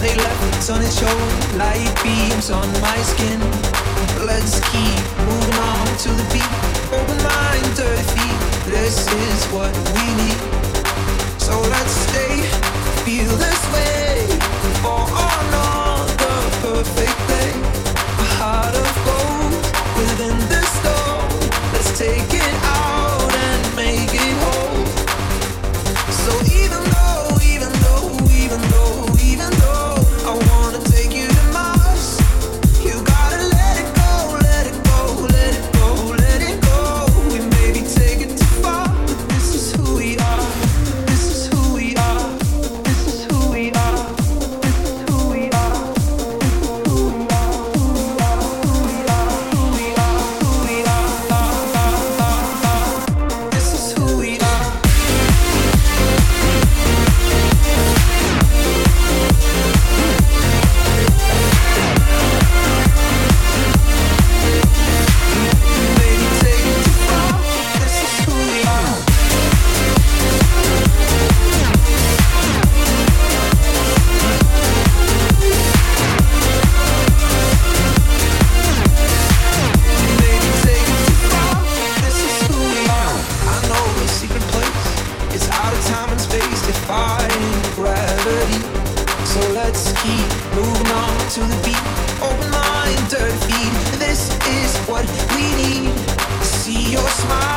They left on his shoulder, light beams on my skin. Let's keep moving on to the beat. Open mind, dirty feet. This is what keep moving on to the beat. Open mind, dirty feet. This is what we need. See your smile.